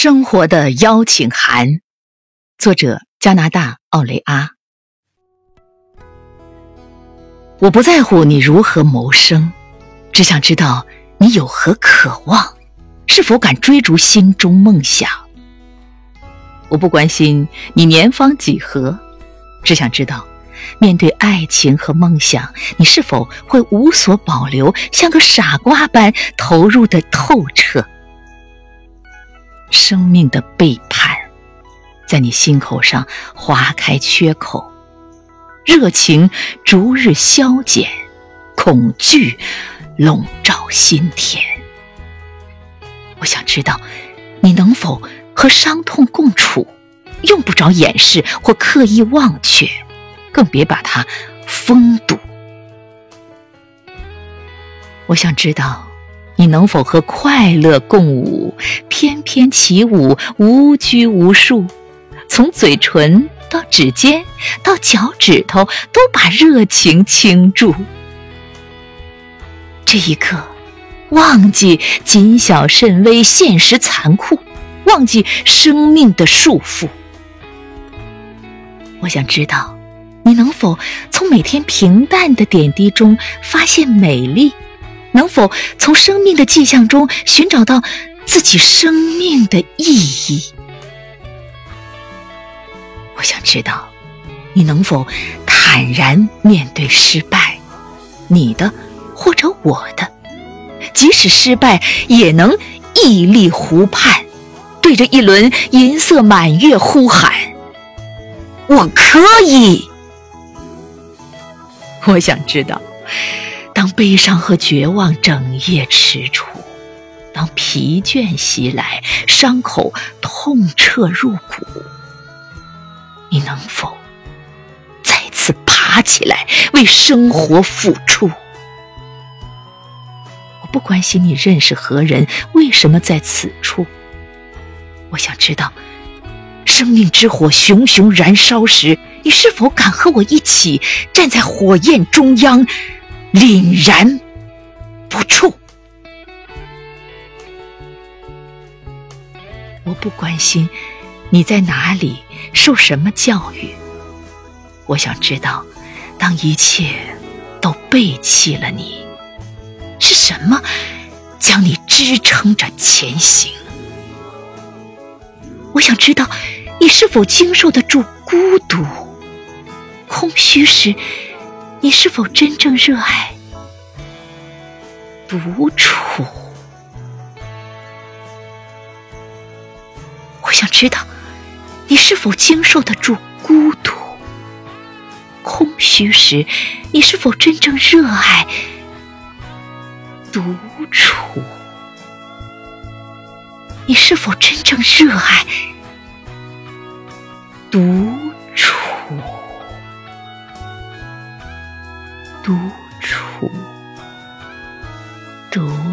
生活的邀请函，作者加拿大奥雷阿。我不在乎你如何谋生，只想知道你有何渴望，是否敢追逐心中梦想。我不关心你年方几何，只想知道，面对爱情和梦想，你是否会无所保留，像个傻瓜般投入的透彻。生命的背叛，在你心口上划开缺口，热情逐日消减，恐惧笼罩心田。我想知道，你能否和伤痛共处，用不着掩饰或刻意忘却，更别把它封堵。我想知道。你能否和快乐共舞，翩翩起舞，无拘无束，从嘴唇到指尖到脚趾头，都把热情倾注。这一刻，忘记谨小慎微，现实残酷，忘记生命的束缚。我想知道，你能否从每天平淡的点滴中发现美丽？能否从生命的迹象中寻找到自己生命的意义？我想知道，你能否坦然面对失败，你的或者我的，即使失败也能屹立湖畔，对着一轮银色满月呼喊：“我可以！”我想知道。当悲伤和绝望整夜踟蹰，当疲倦袭来，伤口痛彻入骨，你能否再次爬起来，为生活付出？我不关心你认识何人，为什么在此处。我想知道，生命之火熊熊燃烧时，你是否敢和我一起站在火焰中央？凛然不触。我不关心你在哪里受什么教育。我想知道，当一切都背弃了你，是什么将你支撑着前行？我想知道，你是否经受得住孤独、空虚时？你是否真正热爱独处？我想知道，你是否经受得住孤独、空虚时，你是否真正热爱独处？你是否真正热爱独？独